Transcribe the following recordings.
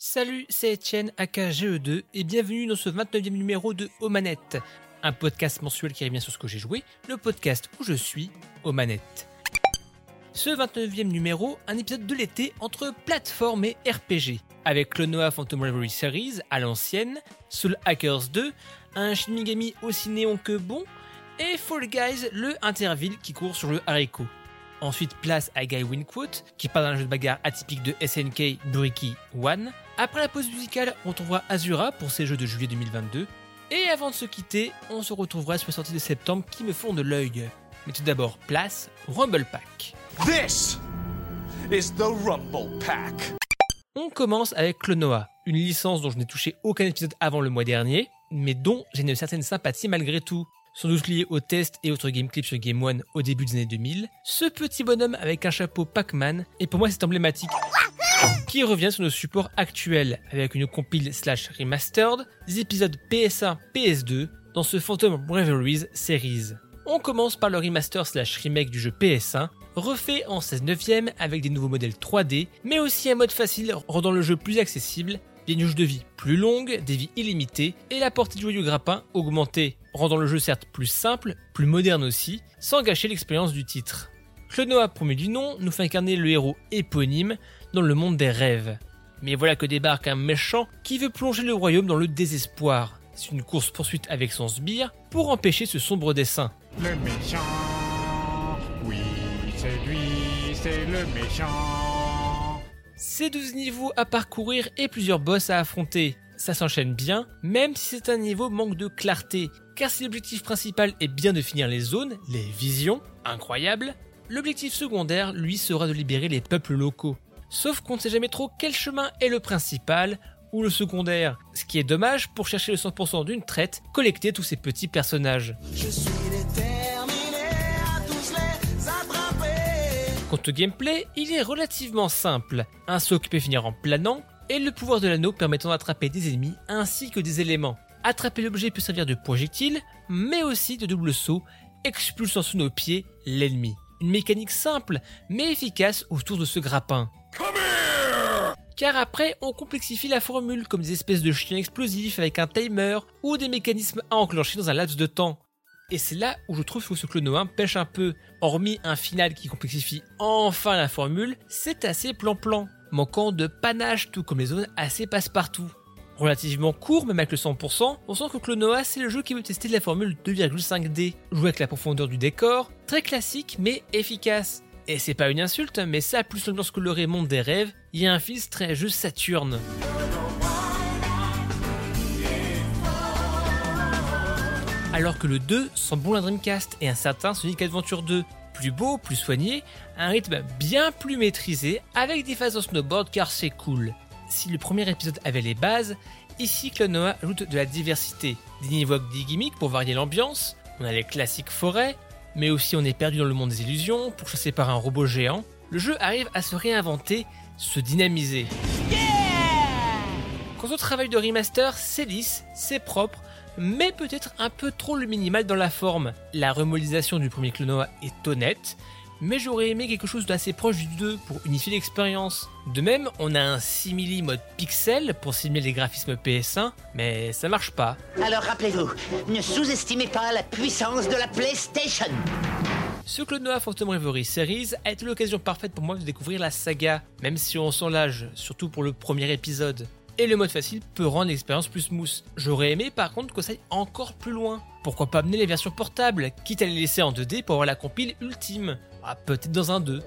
Salut, c'est Etienne AKGE2 et bienvenue dans ce 29e numéro de Omanette, un podcast mensuel qui revient sur ce que j'ai joué, le podcast où je suis, Omanette. Ce 29e numéro, un épisode de l'été entre plateforme et RPG, avec Clonoa Phantom Reverie Series à l'ancienne, Soul Hackers 2, un Shin Megami aussi néon que bon, et Fall Guys, le Interville qui court sur le haricot. Ensuite, place à Guy Winquote, qui parle d'un jeu de bagarre atypique de SNK Buriki One. Après la pause musicale, on retrouvera Azura pour ses jeux de juillet 2022. Et avant de se quitter, on se retrouvera sur les sorties de septembre qui me font de l'œil. Mais tout d'abord, place Rumble Pack. This is the Rumble Pack. On commence avec Clonoa, une licence dont je n'ai touché aucun épisode avant le mois dernier, mais dont j'ai une certaine sympathie malgré tout sans doute lié aux tests et autres game clips sur Game One au début des années 2000, ce petit bonhomme avec un chapeau Pac-Man est pour moi cette emblématique qui revient sur nos supports actuels avec une compile slash remastered des épisodes PS1, PS2 dans ce Phantom Reveries series. On commence par le remaster slash remake du jeu PS1, refait en 16 neuvième avec des nouveaux modèles 3D, mais aussi un mode facile rendant le jeu plus accessible des nuages de vie plus longues, des vies illimitées et la portée du joyau grappin augmentée, rendant le jeu certes plus simple, plus moderne aussi, sans gâcher l'expérience du titre. Clonoa, premier du nom, nous fait incarner le héros éponyme dans le monde des rêves. Mais voilà que débarque un méchant qui veut plonger le royaume dans le désespoir. C'est une course-poursuite avec son sbire pour empêcher ce sombre dessin. Le méchant, oui, c'est lui, c'est le méchant. Ces 12 niveaux à parcourir et plusieurs boss à affronter. Ça s'enchaîne bien, même si c'est un niveau manque de clarté, car si l'objectif principal est bien de finir les zones, les visions, incroyable, l'objectif secondaire, lui, sera de libérer les peuples locaux. Sauf qu'on ne sait jamais trop quel chemin est le principal ou le secondaire, ce qui est dommage pour chercher le 100% d'une traite, collecter tous ces petits personnages. Quant au gameplay, il est relativement simple. Un saut qui peut finir en planant, et le pouvoir de l'anneau permettant d'attraper des ennemis ainsi que des éléments. Attraper l'objet peut servir de projectile, mais aussi de double saut, expulsant sous nos pieds l'ennemi. Une mécanique simple, mais efficace autour de ce grappin. Car après, on complexifie la formule comme des espèces de chiens explosifs avec un timer ou des mécanismes à enclencher dans un laps de temps. Et c'est là où je trouve que ce Clono 1 pêche un peu. Hormis un final qui complexifie enfin la formule, c'est assez plan-plan, manquant de panache tout comme les zones assez passe-partout. Relativement court, même avec le 100%, on sent que Clonoa c'est le jeu qui veut tester la formule 2,5D, jouer avec la profondeur du décor, très classique mais efficace. Et c'est pas une insulte, mais ça plus l'ambiance colorée monde des rêves, y a un fils très jeu Saturne. Alors que le 2 sent bon la Dreamcast et un certain Sonic Adventure 2. Plus beau, plus soigné, un rythme bien plus maîtrisé avec des phases en snowboard car c'est cool. Si le premier épisode avait les bases, ici Clonoa ajoute de la diversité, des niveaux des gimmicks pour varier l'ambiance, on a les classiques forêts, mais aussi on est perdu dans le monde des illusions, pour chasser par un robot géant. Le jeu arrive à se réinventer, se dynamiser. Quant au travail de remaster, c'est lisse, c'est propre, mais peut-être un peu trop le minimal dans la forme. La remodélisation du premier Clonoa est honnête, mais j'aurais aimé quelque chose d'assez proche du 2 pour unifier l'expérience. De même, on a un simili mode pixel pour simuler les graphismes PS1, mais ça marche pas. Alors rappelez-vous, ne sous-estimez pas la puissance de la PlayStation. Ce Clonoa Phantom Reverie Series a été l'occasion parfaite pour moi de découvrir la saga, même si on sent l'âge, surtout pour le premier épisode et le mode facile peut rendre l'expérience plus smooth. J'aurais aimé par contre ça aille encore plus loin. Pourquoi pas amener les versions portables, quitte à les laisser en 2D pour avoir la compile ultime ah, Peut-être dans un 2.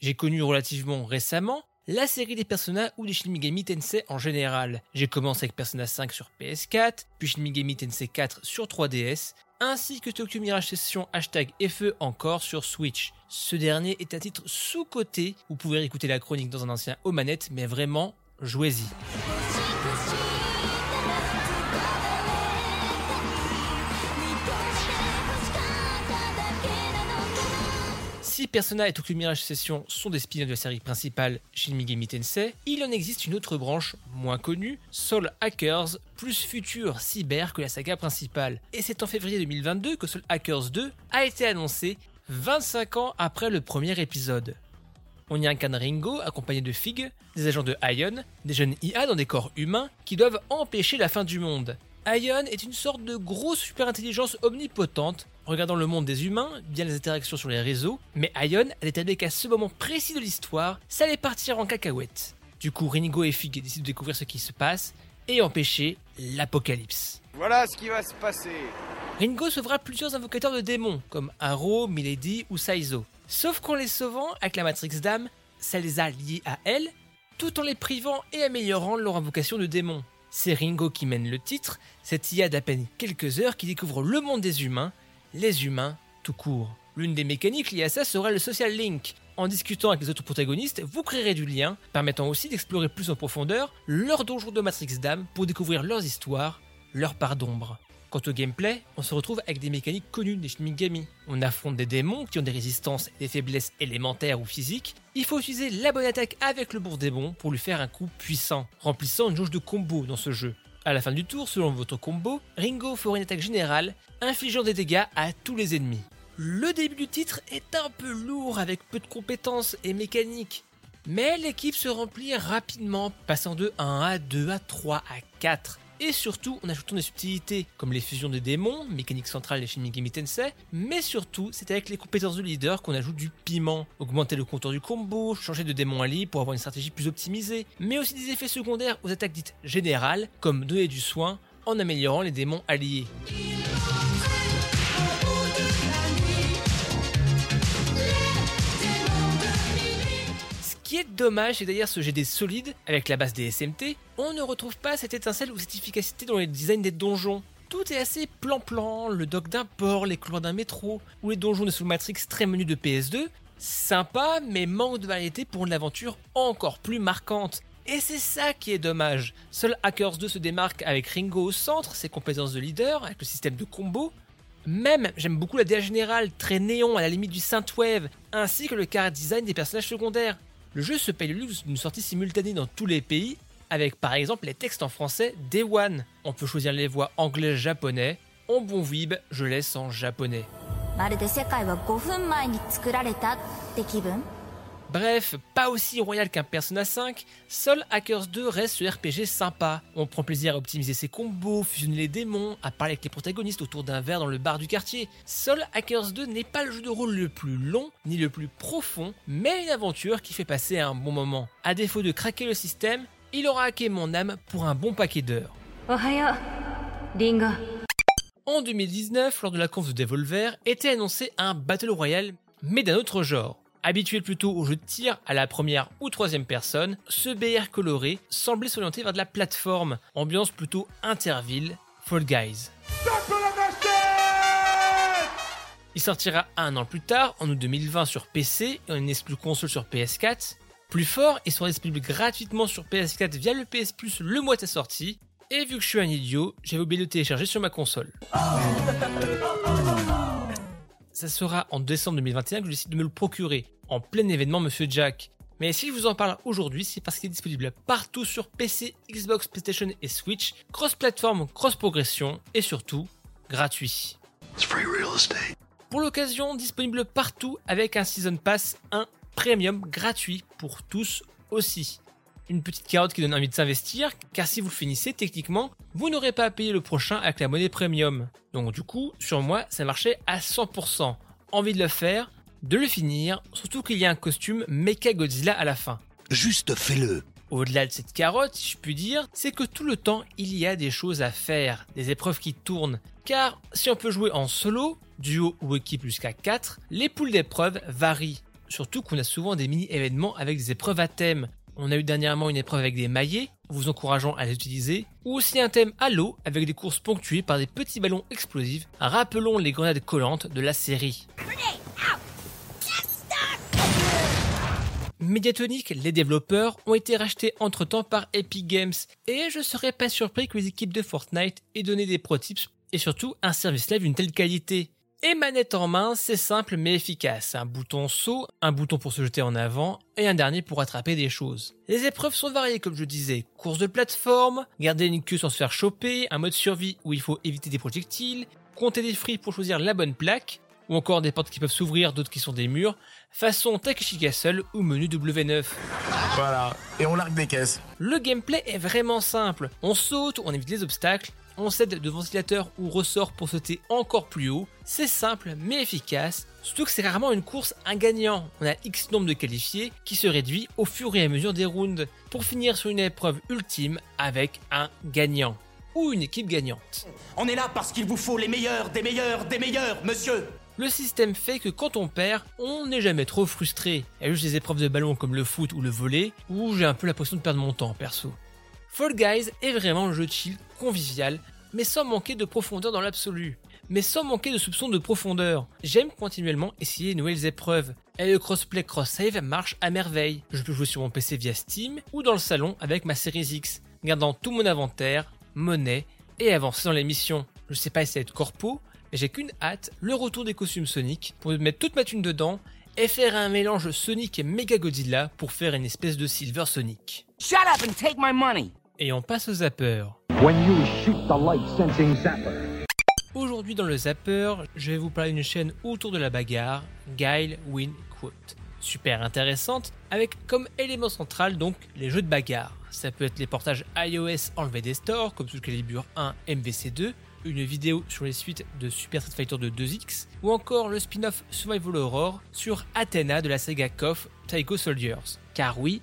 J'ai connu relativement récemment la série des Persona ou des Shin Megami Tensei en général. J'ai commencé avec Persona 5 sur PS4, puis Shin Megami Tensei 4 sur 3DS, ainsi que Tokyo Mirage Session hashtag FE encore sur Switch. Ce dernier est un titre sous-coté, vous pouvez écouter la chronique dans un ancien aux mais vraiment, jouez-y. Si Persona et Tokyo Mirage Session sont des spin-offs de la série principale Shin Megami Tensei, il en existe une autre branche, moins connue, Soul Hackers, plus futur cyber que la saga principale. Et c'est en février 2022 que Soul Hackers 2 a été annoncé 25 ans après le premier épisode. On y incarne Ringo accompagné de Fig, des agents de Ion, des jeunes IA dans des corps humains qui doivent empêcher la fin du monde. Ion est une sorte de grosse super-intelligence omnipotente, regardant le monde des humains via les interactions sur les réseaux, mais Ion a déterminé qu'à ce moment précis de l'histoire, ça allait partir en cacahuète. Du coup, Ringo et Fig décident de découvrir ce qui se passe et empêcher l'apocalypse. Voilà ce qui va se passer. Ringo sauvera plusieurs invocateurs de démons, comme Arrow, Milady ou Saizo. Sauf qu'en les sauvant avec la Matrix Dame, ça les a liés à elle, tout en les privant et améliorant leur invocation de démons. C'est Ringo qui mène le titre, cette IA d'à peine quelques heures qui découvre le monde des humains, les humains tout court. L'une des mécaniques liées à ça sera le social link. En discutant avec les autres protagonistes, vous créerez du lien, permettant aussi d'explorer plus en profondeur leur donjon de Matrix Dame pour découvrir leurs histoires, leurs parts d'ombre. Quant au gameplay, on se retrouve avec des mécaniques connues des Shin Megami. On affronte des démons qui ont des résistances et des faiblesses élémentaires ou physiques. Il faut utiliser la bonne attaque avec le bon démon pour lui faire un coup puissant, remplissant une jauge de combo dans ce jeu. À la fin du tour, selon votre combo, Ringo fera une attaque générale, infligeant des dégâts à tous les ennemis. Le début du titre est un peu lourd avec peu de compétences et mécaniques. Mais l'équipe se remplit rapidement, passant de 1 à 2 à 3 à 4 et surtout en ajoutant des subtilités comme les fusions des démons, mécanique centrale des Shin Megami Tensei, mais surtout c'est avec les compétences de leader qu'on ajoute du piment, augmenter le compteur du combo, changer de démon allié pour avoir une stratégie plus optimisée, mais aussi des effets secondaires aux attaques dites générales comme donner du soin en améliorant les démons alliés. Qui est dommage, c'est d'ailleurs ce GD solide, avec la base des SMT, on ne retrouve pas cette étincelle ou cette efficacité dans les designs des donjons. Tout est assez plan-plan, le dock d'un port, les couloirs d'un métro, ou les donjons de Soul Matrix très menus de PS2. Sympa, mais manque de variété pour une aventure encore plus marquante. Et c'est ça qui est dommage. Seul Hackers 2 se démarque avec Ringo au centre, ses compétences de leader, avec le système de combo. Même, j'aime beaucoup la DA générale, très néon à la limite du synthwave, ainsi que le car design des personnages secondaires. Le jeu se paye le luxe d'une sortie simultanée dans tous les pays, avec par exemple les textes en français Day One. On peut choisir les voix anglais-japonais. En bon vib, je laisse en japonais. Bref, pas aussi royal qu'un Persona 5, seul Hackers 2 reste ce RPG sympa. On prend plaisir à optimiser ses combos, fusionner les démons, à parler avec les protagonistes autour d'un verre dans le bar du quartier. Seul Hackers 2 n'est pas le jeu de rôle le plus long ni le plus profond, mais une aventure qui fait passer un bon moment. À défaut de craquer le système, il aura hacké mon âme pour un bon paquet d'heures. En 2019, lors de la conf de Devolver, était annoncé un Battle Royale, mais d'un autre genre. Habitué plutôt aux jeux de tir à la première ou troisième personne, ce BR coloré semblait s'orienter vers de la plateforme, ambiance plutôt interville, Fall Guys. Il sortira un an plus tard, en août 2020 sur PC et en exclu console sur PS4. Plus fort, il sera disponible gratuitement sur PS4 via le PS Plus le mois de sa sortie. Et vu que je suis un idiot, j'avais oublié de le télécharger sur ma console. Ça sera en décembre 2021 que je décide de me le procurer, en plein événement Monsieur Jack. Mais si je vous en parle aujourd'hui, c'est parce qu'il est disponible partout sur PC, Xbox, PlayStation et Switch, cross-platform, cross-progression et surtout gratuit. Pour l'occasion, disponible partout avec un Season Pass 1 Premium gratuit pour tous aussi. Une petite carotte qui donne envie de s'investir, car si vous le finissez, techniquement, vous n'aurez pas à payer le prochain avec la monnaie Premium. Donc du coup, sur moi, ça marchait à 100%. Envie de le faire, de le finir, surtout qu'il y a un costume Mecha Godzilla à la fin. Juste fais-le. Au-delà de cette carotte, si je puis dire, c'est que tout le temps, il y a des choses à faire, des épreuves qui tournent. Car si on peut jouer en solo, duo ou équipe jusqu'à 4, les poules d'épreuves varient. Surtout qu'on a souvent des mini-événements avec des épreuves à thème. On a eu dernièrement une épreuve avec des maillets, vous encourageant à les utiliser, ou aussi un thème à l'eau avec des courses ponctuées par des petits ballons explosifs, rappelons les grenades collantes de la série. Mediatonic, les développeurs, ont été rachetés entre-temps par Epic Games, et je serais pas surpris que les équipes de Fortnite aient donné des pro tips et surtout un service live d'une telle qualité. Et manette en main, c'est simple mais efficace. Un bouton saut, un bouton pour se jeter en avant et un dernier pour attraper des choses. Les épreuves sont variées comme je disais. Course de plateforme, garder une queue sans se faire choper, un mode survie où il faut éviter des projectiles, compter des fruits pour choisir la bonne plaque, ou encore des portes qui peuvent s'ouvrir, d'autres qui sont des murs, façon Takeshi Castle ou menu W9. Voilà, et on largue des caisses. Le gameplay est vraiment simple. On saute, on évite les obstacles, on cède de ventilateurs ou ressorts pour sauter encore plus haut. C'est simple mais efficace, surtout que c'est rarement une course un gagnant. On a X nombre de qualifiés qui se réduit au fur et à mesure des rounds pour finir sur une épreuve ultime avec un gagnant ou une équipe gagnante. On est là parce qu'il vous faut les meilleurs, des meilleurs, des meilleurs, monsieur Le système fait que quand on perd, on n'est jamais trop frustré. Il y a juste des épreuves de ballon comme le foot ou le volet, où j'ai un peu l'impression de perdre mon temps perso. Fall Guys est vraiment un jeu chill, convivial, mais sans manquer de profondeur dans l'absolu. Mais sans manquer de soupçons de profondeur. J'aime continuellement essayer de nouvelles épreuves. Et le crossplay cross-save marche à merveille. Je peux jouer sur mon PC via Steam ou dans le salon avec ma Series X, gardant tout mon inventaire, monnaie et avancer dans les missions. Je sais pas essayer être corpo, mais j'ai qu'une hâte, le retour des costumes Sonic, pour mettre toute ma thune dedans et faire un mélange Sonic et Mega Godzilla pour faire une espèce de Silver Sonic. Shut up and take my money. Et on passe au zapper. When you shoot the light sensing zapper. Aujourd'hui dans le zapper, je vais vous parler d'une chaîne autour de la bagarre, Guile Win Quote. Super intéressante, avec comme élément central donc les jeux de bagarre. Ça peut être les portages iOS enlevés des stores, comme Soul Calibur 1 MVC2, une vidéo sur les suites de Super Street Fighter 2 2X, ou encore le spin-off Survival Horror sur Athena de la saga KOF Taiko Soldiers. Car oui,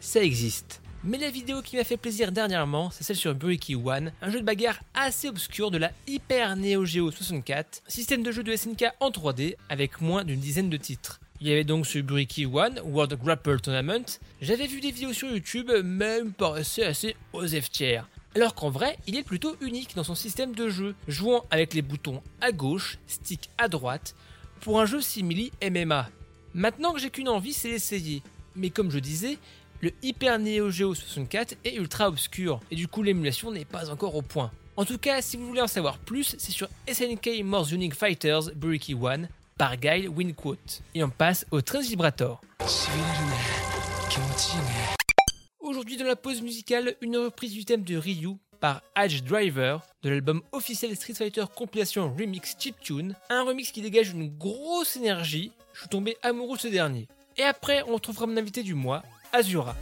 ça existe. Mais la vidéo qui m'a fait plaisir dernièrement, c'est celle sur Buriki One, un jeu de bagarre assez obscur de la Hyper Neo Geo 64, système de jeu de SNK en 3D avec moins d'une dizaine de titres. Il y avait donc ce Buriki One, World Grapple Tournament. J'avais vu des vidéos sur YouTube, même paraissait assez oseftières. Alors qu'en vrai, il est plutôt unique dans son système de jeu, jouant avec les boutons à gauche, stick à droite, pour un jeu simili MMA. Maintenant que j'ai qu'une envie, c'est d'essayer. Mais comme je disais, le Hyper Neo Geo 64 est ultra obscur, et du coup l'émulation n'est pas encore au point. En tout cas, si vous voulez en savoir plus, c'est sur SNK More Unique Fighters Buriki One par Guile Winquote. Et on passe au Train Vibrator. Aujourd'hui dans la pause musicale, une reprise du thème de Ryu par Edge Driver de l'album officiel Street Fighter Compilation Remix Chiptune, un remix qui dégage une grosse énergie, je suis tombé amoureux ce dernier. Et après, on retrouvera mon invité du mois, Azura.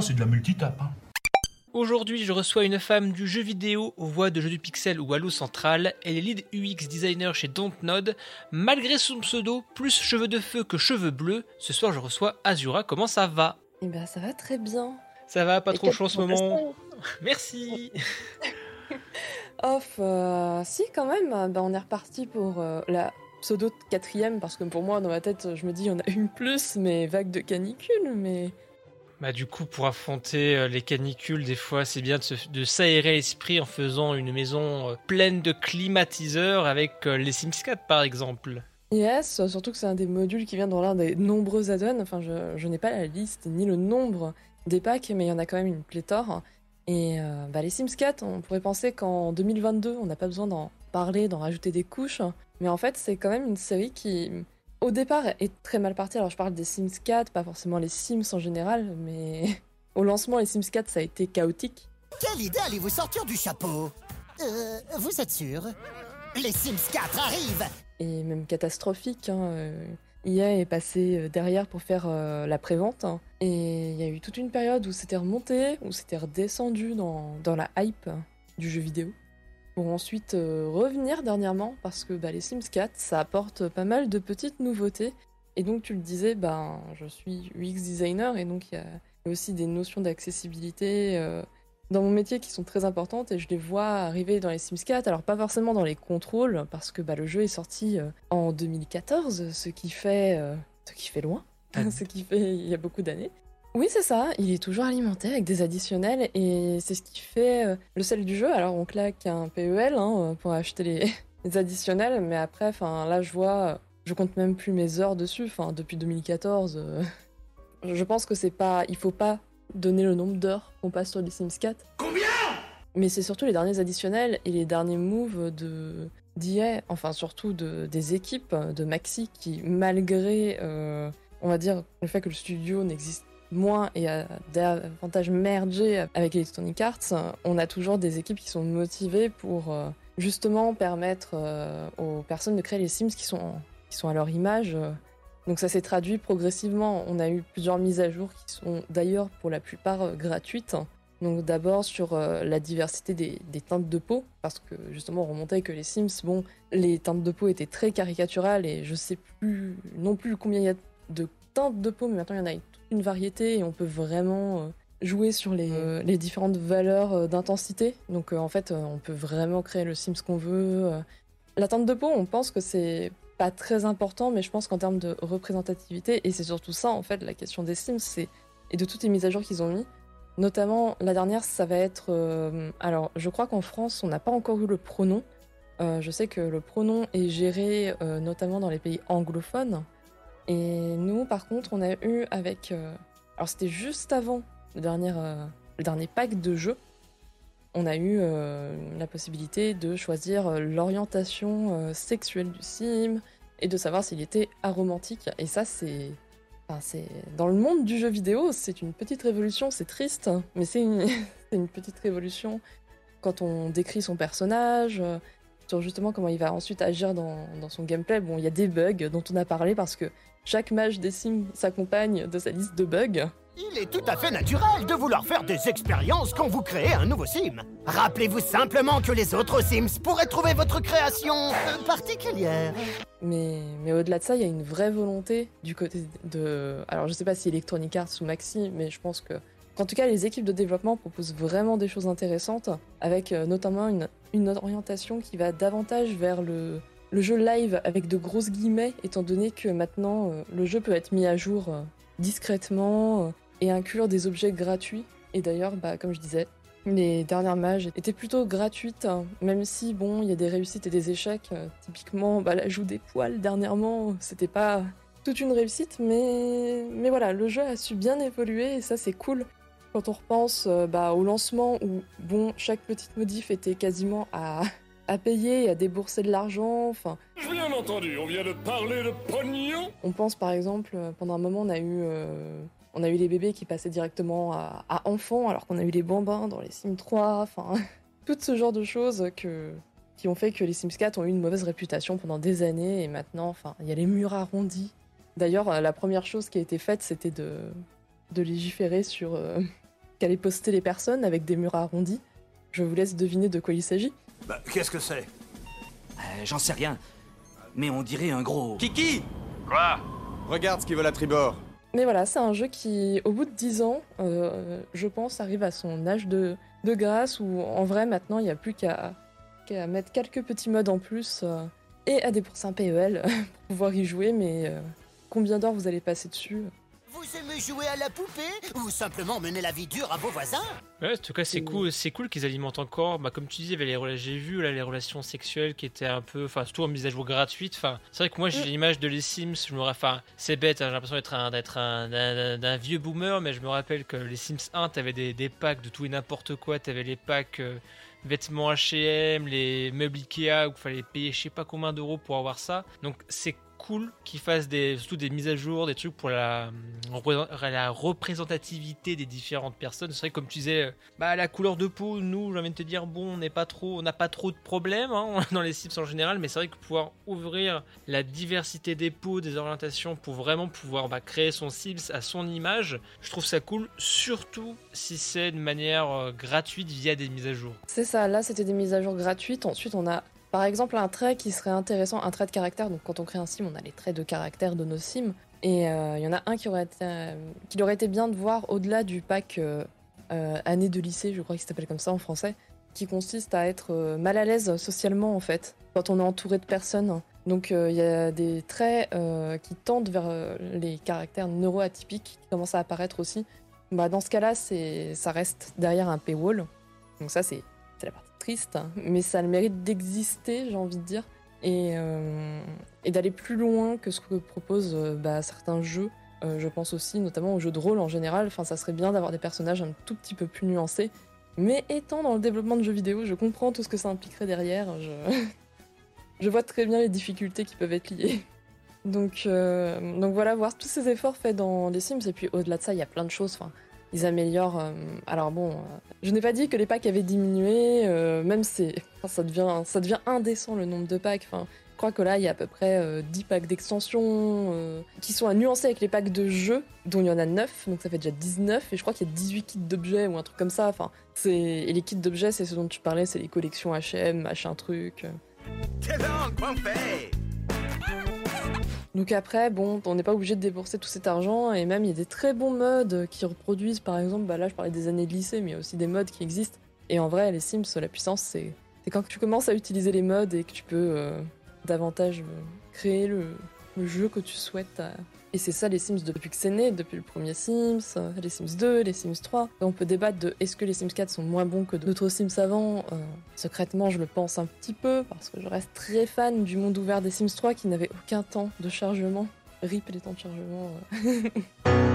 Ça, c'est de la multitape. Hein. Aujourd'hui, je reçois une femme du jeu vidéo aux voix de jeux du pixel ou Halo Central. Elle est lead UX designer chez Dontnod. Malgré son pseudo, plus cheveux de feu que cheveux bleus, ce soir je reçois Azura. Comment ça va? Eh ben, ça va très bien. Ça va, pas Et trop chaud en ce moment? Merci Off, euh, si quand même, euh, bah, on est reparti pour euh, la pseudo quatrième, parce que pour moi, dans ma tête, je me dis, il y en a une plus, mais vague de canicule, mais... Bah du coup, pour affronter euh, les canicules, des fois, c'est bien de, s'aérer l'esprit en faisant une maison euh, pleine de climatiseurs avec euh, les Sims 4 par exemple. Yes, surtout que c'est un des modules qui vient dans l'un des nombreux add-ons, enfin, je, n'ai pas la liste ni le nombre des packs, mais il y en a quand même une pléthore. Et bah, les Sims 4, on pourrait penser qu'en 2022, on n'a pas besoin d'en parler, d'en rajouter des couches, mais en fait, c'est quand même une série qui, au départ, est très mal partie. Alors, je parle des Sims 4, pas forcément les Sims en général, mais au lancement, les Sims 4, ça a été chaotique. Quelle idée allez-vous sortir du chapeau? Euh, vous êtes sûr? Les Sims 4 arrivent et même catastrophique. Hein. euh, EA est passé euh, derrière pour faire euh, la prévente. hein. Et il y a eu toute une période où c'était remonté, où c'était redescendu dans, dans la hype du jeu vidéo. Pour ensuite euh, revenir dernièrement, parce que bah, les Sims 4, ça apporte pas mal de petites nouveautés. Et donc tu le disais, ben, je suis UX designer, et donc il y a aussi des notions d'accessibilité euh, dans mon métier qui sont très importantes et je les vois arriver dans les Sims 4. Alors pas forcément dans les contrôles parce que bah, le jeu est sorti euh, en 2014, ce qui fait euh, ce qui fait loin, Ah. ce qui fait il y a beaucoup d'années. Oui, c'est ça, il est toujours alimenté avec des additionnels et c'est ce qui fait euh, le sel du jeu. Alors on claque un PEL hein, pour acheter les, les additionnels, mais après, enfin là je vois, je compte même plus mes heures dessus. Enfin depuis 2014, euh, je pense que c'est pas, il faut pas donner le nombre d'heures qu'on passe sur les Sims 4. Combien? Mais c'est surtout les derniers additionnels et les derniers moves de d'IA, enfin surtout de, des équipes de Maxi qui, malgré, euh, on va dire, le fait que le studio n'existe moins et a davantage mergé avec Electronic Arts, on a toujours des équipes qui sont motivées pour euh, justement permettre euh, aux personnes de créer les Sims qui sont, qui sont à leur image. Donc ça s'est traduit progressivement. On a eu plusieurs mises à jour qui sont d'ailleurs pour la plupart euh, gratuites. Donc d'abord sur la diversité des, des teintes de peau, parce que justement on remontait que les Sims, bon, les teintes de peau étaient très caricaturales et je sais plus non plus combien il y a de teintes de peau, mais maintenant il y en a toute une variété et on peut vraiment euh, jouer sur les, euh, les différentes valeurs euh, d'intensité. Donc en fait on peut vraiment créer le Sims qu'on veut. La teinte de peau, on pense que c'est pas très important, mais je pense qu'en termes de représentativité, et c'est surtout ça en fait la question des Sims, c'est et de toutes les mises à jour qu'ils ont mis, Notamment, la dernière, ça va être. euh, alors, je crois qu'en France, on n'a pas encore eu le pronom. Euh, je sais que le pronom est géré euh, notamment dans les pays anglophones. Et nous, par contre, on a eu avec. euh, alors, c'était juste avant le dernier, euh, le dernier pack de jeux. On a eu euh, la possibilité de choisir l'orientation sexuelle du sim et de savoir s'il était aromantique. Et ça, c'est. Enfin, c'est dans le monde du jeu vidéo, c'est une petite révolution. C'est triste, mais c'est une, une petite révolution quand on décrit son personnage, sur justement comment il va ensuite agir dans, dans son gameplay. Bon, il y a des bugs dont on a parlé parce que chaque mage des Sims s'accompagne de sa liste de bugs. Il est tout à fait naturel de vouloir faire des expériences quand vous créez un nouveau sim. Rappelez-vous simplement que les autres Sims pourraient trouver votre création euh, particulière. Mais, mais au-delà de ça, il y a une vraie volonté du côté de. Alors, je sais pas si Electronic Arts ou Maxi, mais je pense que. qu'en tout cas, les équipes de développement proposent vraiment des choses intéressantes, avec euh, notamment une, une orientation qui va davantage vers le, le jeu live avec de grosses guillemets, étant donné que maintenant, euh, le jeu peut être mis à jour euh, discrètement euh, et inclure des objets gratuits. Et d'ailleurs, bah, comme je disais, les dernières mages étaient plutôt gratuites, hein, même si bon, il y a des réussites et des échecs. Typiquement, bah, l'ajout des poils dernièrement, c'était pas toute une réussite, mais mais voilà, le jeu a su bien évoluer et ça c'est cool. Quand on repense bah, au lancement où bon, chaque petite modif était quasiment à à payer à débourser de l'argent. Enfin, bien entendu, on vient de parler de pognon on pense par exemple, euh, pendant un moment, on a eu, euh, on a eu les bébés qui passaient directement à, à enfants, alors qu'on a eu les bambins dans les Sims 3, enfin, tout ce genre de choses que, qui ont fait que les Sims 4 ont eu une mauvaise réputation pendant des années, et maintenant, enfin, il y a les murs arrondis. D'ailleurs, euh, la première chose qui a été faite, c'était de, de légiférer sur, euh, qu'allaient poster les personnes avec des murs arrondis. Je vous laisse deviner de quoi il s'agit. Bah, qu'est-ce que c'est? Euh, J'en sais rien. Mais on dirait un gros. Kiki Quoi? Regarde ce qu'ils veulent à tribord. Mais voilà, c'est un jeu qui, au bout de 10 ans, euh, je pense, arrive à son âge de, de grâce où en vrai maintenant il n'y a plus qu'à qu'à mettre quelques petits modes en plus euh, et à débourser un PEL pour pouvoir y jouer. Mais euh, combien d'heures vous allez passer dessus? Vous aimez jouer à la poupée Ou simplement mener la vie dure à vos voisins Ouais, en tout cas, c'est cool, c'est cool qu'ils alimentent encore. Bah, comme tu disais, les j'ai vu là les relations sexuelles qui étaient un peu, enfin surtout en mise à jour gratuite. Enfin, c'est vrai que moi j'ai l'image de les Sims. Je me, enfin, c'est bête. hein, j'ai l'impression d'être un, d'être un, d'un, d'un vieux boomer, mais je me rappelle que les Sims 1, t'avais des, des packs de tout et n'importe quoi. T'avais les packs euh, vêtements H&M, les meubles Ikea où il fallait payer je sais pas combien d'euros pour avoir ça. Donc c'est cool qu'ils fassent des, surtout des mises à jour, des trucs pour la, la représentativité des différentes personnes. C'est vrai comme tu disais, euh, bah la couleur de peau, nous, j'ai envie de te dire, bon, on n'est pas trop, on n'a pas trop de problèmes hein, dans les Sims en général, mais c'est vrai que pouvoir ouvrir la diversité des peaux, des orientations, pour vraiment pouvoir bah, créer son Sims à son image, je trouve ça cool, surtout si c'est de manière euh, gratuite via des mises à jour. C'est ça, là c'était des mises à jour gratuites. Ensuite, on a par exemple un trait qui serait intéressant, un trait de caractère. Donc quand on crée un sim, on a les traits de caractère de nos sims. Et euh, il y en a un qui aurait été, euh, aurait été bien de voir au-delà du pack euh, année de lycée, je crois qu'il s'appelle comme ça en français, qui consiste à être mal à l'aise socialement en fait, quand on est entouré de personnes. Donc il y a des traits qui tendent vers les caractères neuroatypiques qui commencent à apparaître aussi. Bah, dans ce cas-là, ça reste derrière un paywall. Donc ça, c'est, triste, mais ça a le mérite d'exister, j'ai envie de dire, et, euh, d'aller plus loin que ce que proposent euh, bah, certains jeux. Euh, je pense aussi notamment aux jeux de rôle en général. Enfin, ça serait bien d'avoir des personnages un tout petit peu plus nuancés. Mais étant dans le développement de jeux vidéo, je comprends tout ce que ça impliquerait derrière. Je, vois très bien les difficultés qui peuvent être liées. Donc, voilà, voir tous ces efforts faits dans les Sims. Et puis au-delà de ça, il y a plein de choses. Ils améliorent. euh, alors bon, euh, je n'ai pas dit que les packs avaient diminué. euh, même c'est, ça devient, indécent le nombre de packs. Enfin, je crois que là, il y a à peu près euh, 10 packs d'extension euh, qui sont à nuancer avec les packs de jeux, dont il y en a 9, donc ça fait déjà 19. Et je crois qu'il y a 18 kits d'objets ou un truc comme ça. Enfin, et les kits d'objets, c'est ce dont tu parlais, c'est les collections H&M, machin truc. Donc, après, bon, on n'est pas obligé de débourser tout cet argent et même il y a des très bons modes qui reproduisent, par exemple, bah là je parlais des années de lycée, mais il y a aussi des modes qui existent. Et en vrai, les Sims, la puissance, c'est quand tu commences à utiliser les modes et que tu peux euh, davantage euh, créer le, jeu que tu souhaites. Et c'est ça les Sims depuis que c'est né, depuis le premier Sims, euh, les Sims 2, les Sims 3. Et on peut débattre de est-ce que les Sims 4 sont moins bons que d'autres Sims avant? Euh, secrètement, je le pense un petit peu parce que je reste très fan du monde ouvert des Sims 3 qui n'avait aucun temps de chargement. RIP les temps de chargement. euh.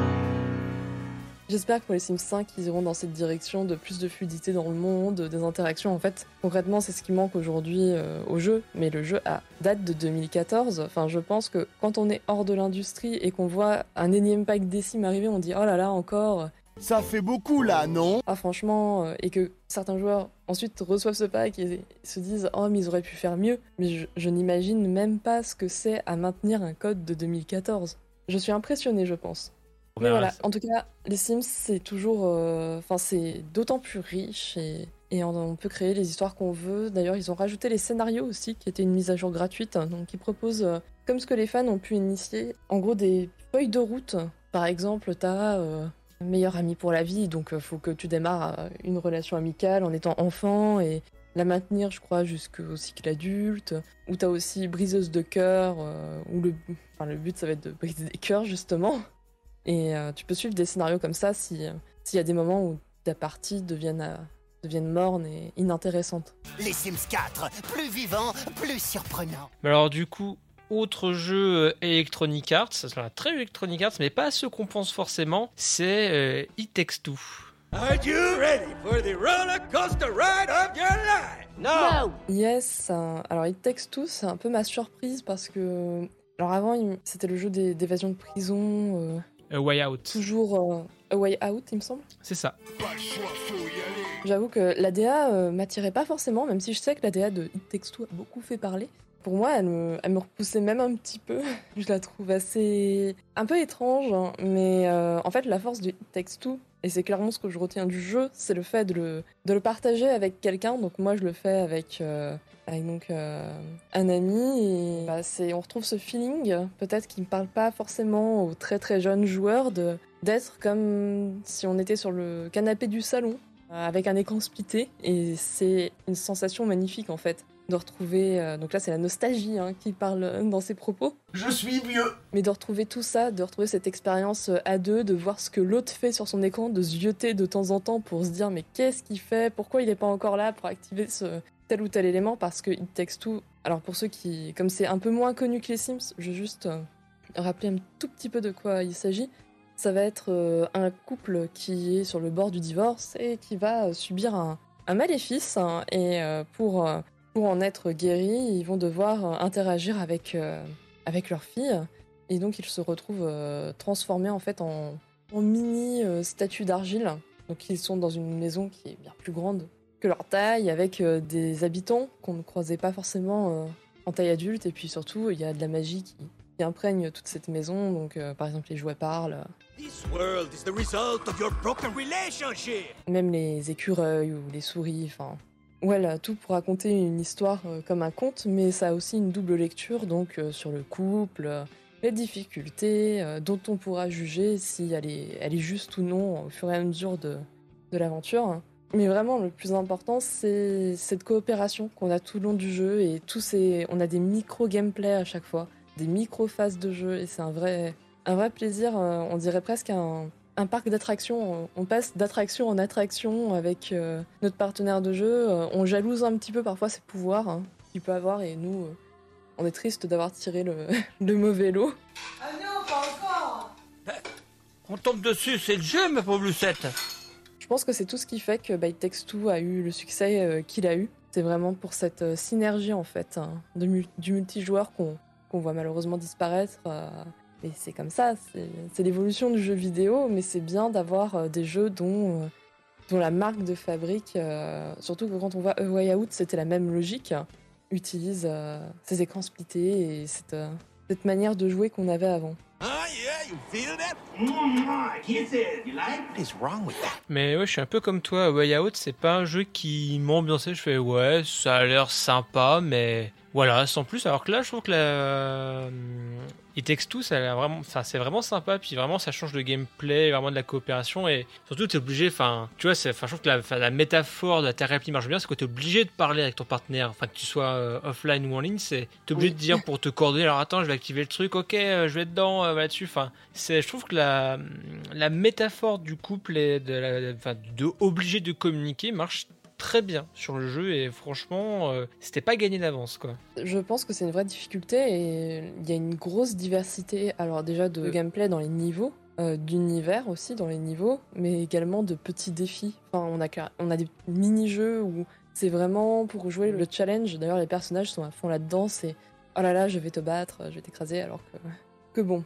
J'espère que pour les Sims 5, ils iront dans cette direction de plus de fluidité dans le monde, des interactions. En fait, concrètement, c'est ce qui manque aujourd'hui euh, au jeu. Mais le jeu a date de 2014. Enfin, je pense que quand on est hors de l'industrie et qu'on voit un énième pack des Sims arriver, on dit oh là là, encore. Ça fait beaucoup là, non? Ah franchement, euh, et que certains joueurs ensuite reçoivent ce pack et se disent oh mais ils auraient pu faire mieux. Mais je, je n'imagine même pas ce que c'est à maintenir un code de 2014. Je suis impressionné, je pense. Mais voilà, en tout cas, les Sims, c'est toujours. euh, Enfin, c'est d'autant plus riche et, et on, on peut créer les histoires qu'on veut. D'ailleurs, ils ont rajouté les scénarios aussi, qui était une mise à jour gratuite. Donc, ils proposent, euh, comme ce que les fans ont pu initier, en gros, des feuilles de route. Par exemple, t'as. Euh, meilleur ami pour la vie, donc il faut que tu démarres euh, une relation amicale en étant enfant et la maintenir, je crois, jusqu'au cycle adulte. Ou t'as aussi briseuse de cœur, euh, où le, enfin, le but ça va être de briser des cœurs justement. Et euh, tu peux suivre des scénarios comme ça si, euh, s'il y a des moments où ta partie devienne, euh, devienne morne et inintéressante. Les Sims 4, plus vivants, plus surprenants. Mais alors du coup, autre jeu euh, Electronic Arts, ça sera très Electronic Arts, mais pas ce qu'on pense forcément, c'est euh, It Takes Two. Are you ready for the roller coaster ride of your life? No! Yes, euh, alors It Takes Two, c'est un peu ma surprise parce que. Alors avant, c'était le jeu d'évasion de prison, euh, A Way Out. toujours euh, A Way Out, il me semble. C'est ça. J'avoue que l'ADA euh, m'attirait pas forcément, même si je sais que l'ADA de It Takes Two a beaucoup fait parler. Pour moi, elle me, elle me repoussait même un petit peu. je la trouve assez. un peu étrange, hein, mais euh, en fait, la force Takes Two, Et c'est clairement ce que je retiens du jeu, c'est le fait de le, de le partager avec quelqu'un. Donc moi, je le fais avec, euh, donc, euh, un ami. Et bah, on retrouve ce feeling, peut-être qui ne parle pas forcément aux très très jeunes joueurs, d'être comme si on était sur le canapé du salon, euh, avec un écran splitté. Et c'est une sensation magnifique en fait de retrouver. euh, donc là, c'est la nostalgie hein, qui parle euh, dans ses propos. Je suis vieux. Mais de retrouver tout ça, de retrouver cette expérience euh, à deux, de voir ce que l'autre fait sur son écran, de se jeter de temps en temps pour se dire mais qu'est-ce qu'il fait? Pourquoi il n'est pas encore là pour activer ce tel ou tel élément? Parce que It Takes Two. Alors pour ceux qui, comme c'est un peu moins connu que les Sims, je vais juste euh, rappeler un tout petit peu de quoi il s'agit. Ça va être euh, un couple qui est sur le bord du divorce et qui va subir un, un maléfice. hein, et pour, pour en être guéri, ils vont devoir euh, interagir avec, euh, avec leur fille. Et donc ils se retrouvent euh, transformés en fait en, en mini euh, statues d'argile. Donc ils sont dans une maison qui est bien plus grande que leur taille, avec des habitants qu'on ne croisait pas forcément en taille adulte. Et puis surtout, il y a de la magie qui, qui imprègne toute cette maison. Donc par exemple, les jouets parlent. This world is the result of your broken relationship. même les écureuils ou les souris, enfin. Voilà, tout pour raconter une histoire euh, comme un conte, mais ça a aussi une double lecture, donc euh, sur le couple, euh, les difficultés, dont on pourra juger si elle est, juste ou non au fur et à mesure de, de l'aventure. Mais vraiment, le plus important, c'est cette coopération qu'on a tout le long du jeu, et tous ces, on a des micro-gameplay à chaque fois, des micro-phases de jeu, et c'est un vrai, un vrai plaisir, on dirait presque un, un parc d'attractions. On passe d'attraction en attraction avec euh, notre partenaire de jeu. Euh, on jalouse un petit peu parfois ses pouvoirs hein, qu'il peut avoir et nous, euh, on est triste d'avoir tiré le, le mauvais lot. Ah non, pas encore On tombe dessus, c'est le jeu, ma pauvre Lucette. Je pense que c'est tout ce qui fait que By Takes Two a eu le succès euh, qu'il a eu. C'est vraiment pour cette euh, synergie en fait hein, de du multijoueur qu'on qu'on voit malheureusement disparaître. Et c'est comme ça, c'est l'évolution du jeu vidéo, mais c'est bien d'avoir euh, des jeux dont, euh, dont la marque de fabrique, euh, surtout que quand on voit A Way Out, c'était la même logique, utilise euh, ces écrans splittés et cette, euh, cette manière de jouer qu'on avait avant. Ah? Mais ouais, je suis un peu comme toi. Way Out, c'est pas un jeu qui m'ambiançait. Je fais ouais, ça a l'air sympa, mais voilà, sans plus. Alors que là, je trouve que la It Takes Two, ça vraiment, c'est vraiment sympa. Puis vraiment, ça change de gameplay, vraiment de la coopération et surtout, t'es obligé. Enfin, tu vois, c'est, enfin, je trouve que la, métaphore de la thérapie marche bien, c'est que t'es obligé de parler avec ton partenaire. Enfin, que tu sois euh, offline ou en ligne, c'est t'es obligé de dire pour te coordonner. Alors attends, je vais activer le truc. Ok, euh, je vais dedans euh, là-dessus. Enfin, c'est, je trouve que la la métaphore du couple et de, la, de obligé de communiquer marche très bien sur le jeu et franchement euh, c'était pas gagné d'avance quoi. Je pense que c'est une vraie difficulté et il y a une grosse diversité, alors déjà de gameplay dans les niveaux, euh, d'univers aussi dans les niveaux, mais également de petits défis. Enfin, on a, on a des mini-jeux où c'est vraiment pour jouer le challenge. D'ailleurs, les personnages sont à fond là-dedans, c'est oh là là, je vais te battre, je vais t'écraser, alors que, que bon.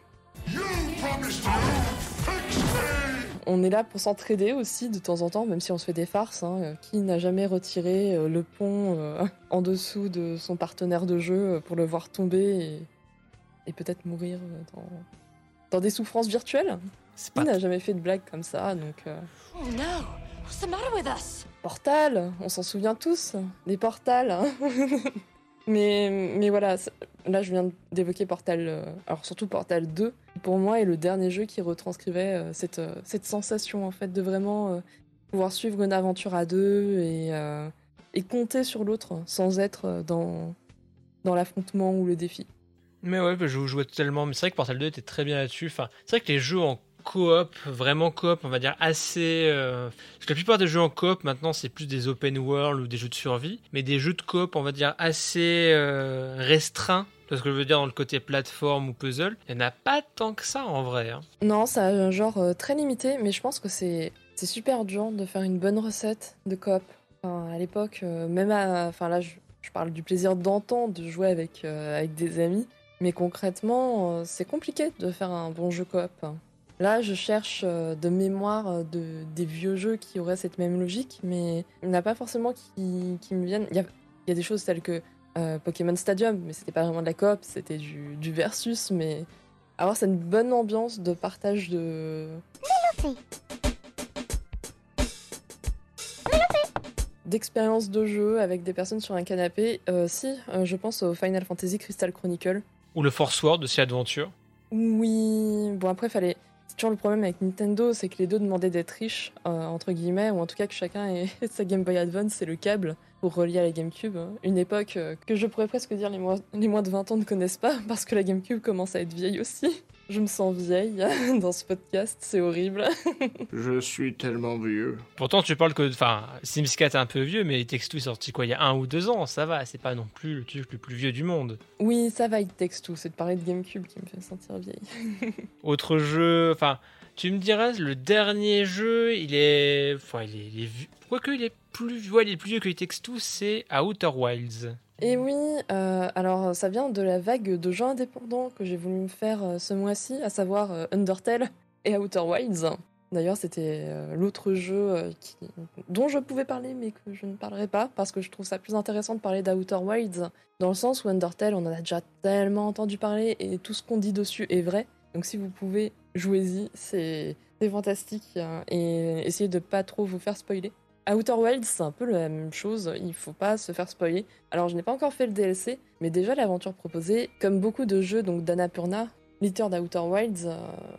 On est là pour s'entraider aussi de temps en temps, même si on se fait des farces. hein. Euh, Qui n'a jamais retiré euh, le pont euh, en dessous de son partenaire de jeu pour le voir tomber et, et peut-être mourir dans, dans des souffrances virtuelles? Qui n'a jamais fait de blague comme ça donc, euh, Oh no! What's the matter with us? Portal, on s'en souvient tous, des portals. hein. mais, mais voilà, là je viens d'évoquer Portal, alors surtout Portal 2, pour moi est le dernier jeu qui retranscrivait euh, cette, euh, cette sensation en fait de vraiment euh, pouvoir suivre une aventure à deux et, et compter sur l'autre sans être dans, dans l'affrontement ou le défi. Mais ouais, je jouais totalement. Mais c'est vrai que Portal 2 était très bien là-dessus. Enfin, c'est vrai que les jeux en coop, vraiment coop, on va dire assez. Parce que la plupart des jeux en coop maintenant, c'est plus des open world ou des jeux de survie. Mais des jeux de coop, on va dire assez euh, restreints. Parce que je veux dire dans le côté plateforme ou puzzle, il n'y en a pas tant que ça en vrai. hein. Non, ça a un genre euh, très limité, mais je pense que c'est super dur de faire une bonne recette de coop. À l'époque, euh, même à. Enfin, là, je, je parle du plaisir d'antan de jouer avec, euh, avec des amis, mais concrètement, c'est compliqué de faire un bon jeu coop. Là, je cherche de mémoire de, des vieux jeux qui auraient cette même logique, mais il n'y en a pas forcément qui, qui me viennent. Il y a, il y a des choses telles que euh, Pokémon Stadium, mais c'était pas vraiment de la coop, c'était du, du, versus, mais avoir cette bonne ambiance de partage de. D'expérience de jeu avec des personnes sur un canapé. Euh, si, euh, je pense au Final Fantasy Crystal Chronicle. Ou le Force Word de Sea Adventure. Oui, bon après, fallait. C'est toujours le problème avec Nintendo, c'est que les deux demandaient d'être riches, entre guillemets, ou en tout cas que chacun ait sa Game Boy Advance et le câble pour relier à la GameCube. Une époque euh, que je pourrais presque dire les moins, les moins de 20 ans ne connaissent pas, parce que la GameCube commence à être vieille aussi. Je me sens vieille dans ce podcast, c'est horrible. Je suis tellement vieux. Pourtant, tu parles que. Enfin, Sims 4 est un peu vieux, mais Text 2 est sorti quoi Il y a un ou deux ans, ça va, c'est pas non plus le truc le plus vieux du monde. Oui, ça va, tout, c'est de parler de GameCube qui me fait sentir vieille. Autre jeu, enfin, tu me diras, le dernier jeu, il est. Enfin, il est. Il est. Quoique, il est plus. Ouais, il est plus vieux que les Text 2, c'est Outer Wilds. Et oui, euh, alors ça vient de la vague de jeux indépendants que j'ai voulu me faire euh, ce mois-ci, à savoir euh, Undertale et Outer Wilds. D'ailleurs, c'était l'autre jeu dont je pouvais parler, mais que je ne parlerai pas, parce que je trouve ça plus intéressant de parler d'Outer Wilds, dans le sens où Undertale, on en a déjà tellement entendu parler, et tout ce qu'on dit dessus est vrai. Donc si vous pouvez, jouez-y, c'est fantastique, hein, et essayez de pas trop vous faire spoiler. Outer Wilds, c'est un peu la même chose, il faut pas se faire spoiler. Alors je n'ai pas encore fait le DLC, mais déjà l'aventure proposée, comme beaucoup de jeux donc d'Annapurna, l'éditeur d'Outer Wilds euh,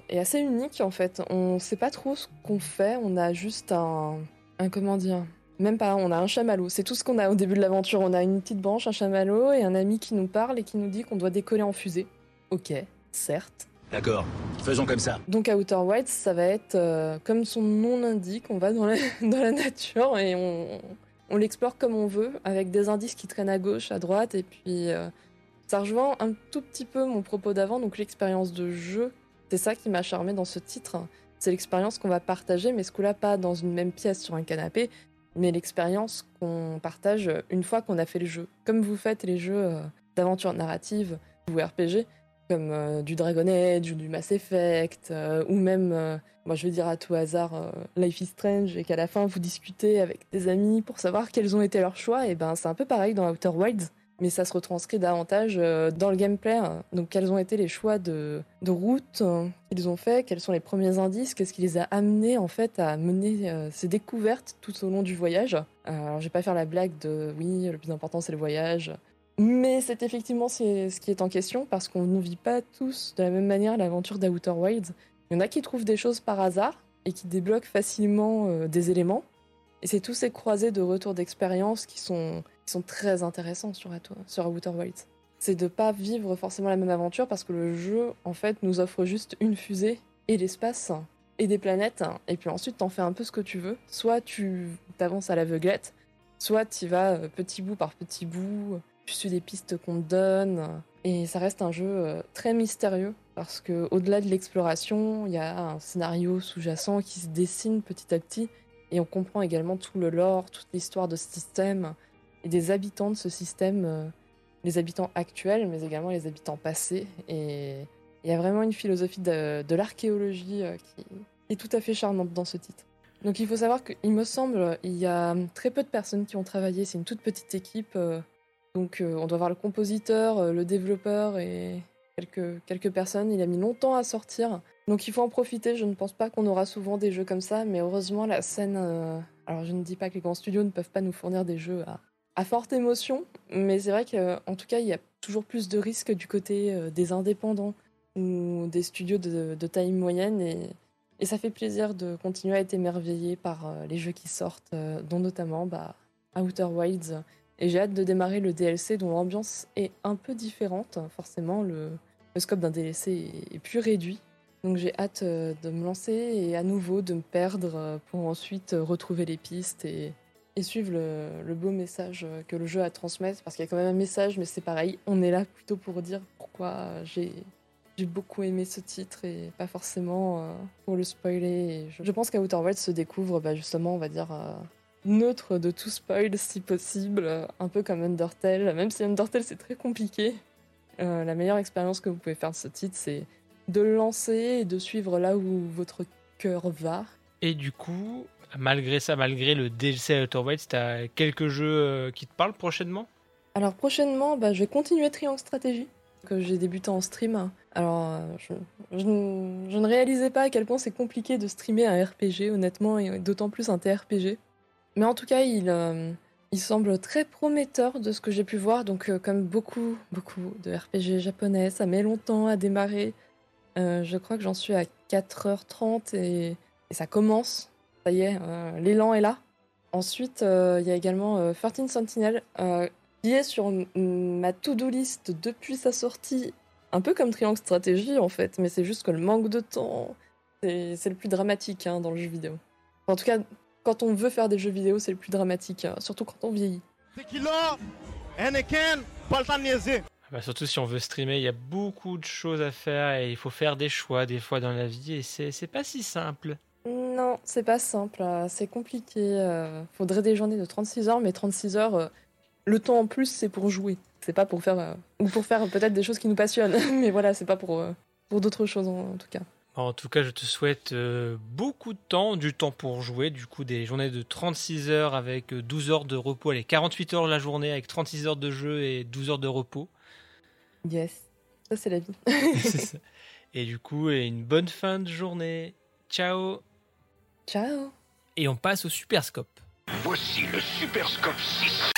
est assez unique en fait. On sait pas trop ce qu'on fait, on a juste un, un comment dire, même pas, on a un chamallow. C'est tout ce qu'on a au début de l'aventure. On a une petite branche, un chamallow et un ami qui nous parle et qui nous dit qu'on doit décoller en fusée. Ok, certes. D'accord, faisons comme ça. Donc à Outer Wilds, ça va être euh, comme son nom l'indique, on va dans la, nature et on, on l'explore comme on veut, avec des indices qui traînent à gauche, à droite, et puis euh, ça rejoint un tout petit peu mon propos d'avant, donc l'expérience de jeu. C'est ça qui m'a charmé dans ce titre. C'est l'expérience qu'on va partager, mais ce coup-là pas dans une même pièce sur un canapé, mais l'expérience qu'on partage une fois qu'on a fait le jeu. Comme vous faites les jeux euh, d'aventure narrative ou RPG, comme euh, du Dragon Age ou du Mass Effect, euh, ou même, euh, moi je vais dire à tout hasard, Life is Strange, et qu'à la fin vous discutez avec des amis pour savoir quels ont été leurs choix, et ben c'est un peu pareil dans Outer Wilds, mais ça se retranscrit davantage dans le gameplay. hein. Donc quels ont été les choix de, de route qu'ils ont fait, quels sont les premiers indices, qu'est-ce qui les a amenés en fait à mener ces découvertes tout au long du voyage. Alors je vais pas faire la blague de oui, le plus important c'est le voyage. Mais c'est effectivement ce qui est en question parce qu'on ne vit pas tous de la même manière l'aventure d'Outer Wilds. Il y en a qui trouvent des choses par hasard et qui débloquent facilement euh, des éléments. Et c'est tous ces croisés de retours d'expérience qui sont, qui sont très intéressants sur, sur Outer Wilds. C'est de pas vivre forcément la même aventure parce que le jeu, en fait, nous offre juste une fusée et l'espace et des planètes. Et puis ensuite, t'en fais un peu ce que tu veux. Soit tu t'avances à l'aveuglette, soit tu vas euh, petit bout par petit bout, suis des pistes qu'on te donne. Et ça reste un jeu euh, très mystérieux parce que au-delà de l'exploration, il y a un scénario sous-jacent qui se dessine petit à petit et on comprend également tout le lore, toute l'histoire de ce système et des habitants de ce système, euh, les habitants actuels mais également les habitants passés. Et il y a vraiment une philosophie de, l'archéologie euh, qui est tout à fait charmante dans ce titre. Donc il faut savoir qu'il me semble, il y a très peu de personnes qui ont travaillé, c'est une toute petite équipe. Donc euh, on doit voir le compositeur, euh, le développeur et quelques, quelques personnes. Il a mis longtemps à sortir. Donc il faut en profiter. Je ne pense pas qu'on aura souvent des jeux comme ça, mais heureusement la scène... euh, Alors je ne dis pas que les grands studios ne peuvent pas nous fournir des jeux à, à forte émotion, mais c'est vrai qu'en tout cas il y a toujours plus de risques du côté des indépendants ou des studios de, taille moyenne et, et ça fait plaisir de continuer à être émerveillé par les jeux qui sortent, dont notamment bah, Outer Wilds. Et j'ai hâte de démarrer le DLC dont l'ambiance est un peu différente. Forcément, le, le scope d'un DLC est, plus réduit. Donc j'ai hâte euh, de me lancer et à nouveau de me perdre euh, pour ensuite euh, retrouver les pistes et, et suivre le, le beau message que le jeu a à transmettre. Parce qu'il y a quand même un message, mais c'est pareil, on est là plutôt pour dire pourquoi j'ai j'ai beaucoup aimé ce titre et pas forcément pour le spoiler. Je, je pense qu'Outer se découvre bah, justement, on va dire, neutre de tout spoil si possible, un peu comme Undertale. Même si Undertale c'est très compliqué, euh, la meilleure expérience que vous pouvez faire de ce titre, c'est de le lancer et de suivre là où votre cœur va. Et du coup, malgré ça, malgré le DLC Outer Wilds, t'as quelques jeux euh, qui te parlent prochainement? Alors prochainement, bah, je vais continuer Triangle Stratégie, que j'ai débuté en stream. Alors, euh, je, je ne réalisais pas à quel point c'est compliqué de streamer un RPG, honnêtement, et d'autant plus un TRPG. Mais en tout cas, il, euh, il semble très prometteur de ce que j'ai pu voir. Donc, euh, comme beaucoup, beaucoup de RPG japonais, ça met longtemps à démarrer. Euh, je crois que j'en suis à 4h30 et, ça commence. Ça y est, l'élan est là. Ensuite, il y a également euh, 13 Sentinel qui est sur ma to-do list depuis sa sortie. Un peu comme Triangle Stratégie en fait, mais c'est juste que le manque de temps, c'est le plus dramatique hein, dans le jeu vidéo. En tout cas, quand on veut faire des jeux vidéo, c'est le plus dramatique, hein, surtout quand on vieillit. Tequila, Anakin, pas le temps de niaiser. Bah, surtout si on veut streamer, il y a beaucoup de choses à faire et il faut faire des choix des fois dans la vie et c'est c'est pas si simple. Non, c'est pas simple, euh, c'est compliqué. euh, faudrait des journées de 36 heures, mais 36 heures, euh, le temps en plus, c'est pour jouer. C'est pas pour faire. euh, ou pour faire peut-être des choses qui nous passionnent, mais voilà, c'est pas pour, euh, pour d'autres choses en, en tout cas. En tout cas, je te souhaite euh, beaucoup de temps, du temps pour jouer, du coup des journées de 36 heures avec euh, 12 heures de repos, allez 48 heures la journée avec 36 heures de jeu et 12 heures de repos. Yes, ça c'est la vie. C'est ça. Et du coup, et une bonne fin de journée. Ciao Ciao Et on passe au Super Scope. Voici le Super Scope 6.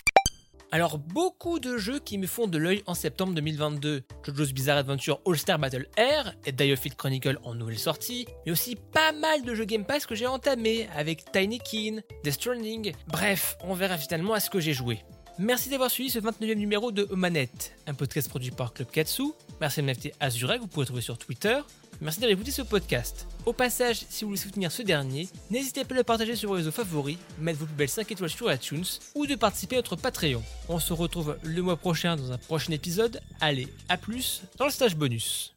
Alors, beaucoup de jeux qui me font de l'œil en septembre 2022. JoJo's Bizarre Adventure All-Star Battle Air et It Chronicle en nouvelle sortie, mais aussi pas mal de jeux Game Pass que j'ai entamés avec Tiny Keen, Death Stranding. Bref, on verra finalement à ce que j'ai joué. Merci d'avoir suivi ce 29e numéro de Manette, un podcast produit par Club Katsu. Merci à MFT Azura que vous pouvez trouver sur Twitter. Merci d'avoir écouté ce podcast. Au passage, si vous voulez soutenir ce dernier, n'hésitez pas à le partager sur vos réseaux favoris, mettre vos plus belles 5 étoiles sur iTunes ou de participer à notre Patreon. On se retrouve le mois prochain dans un prochain épisode. Allez, à plus dans le stage bonus.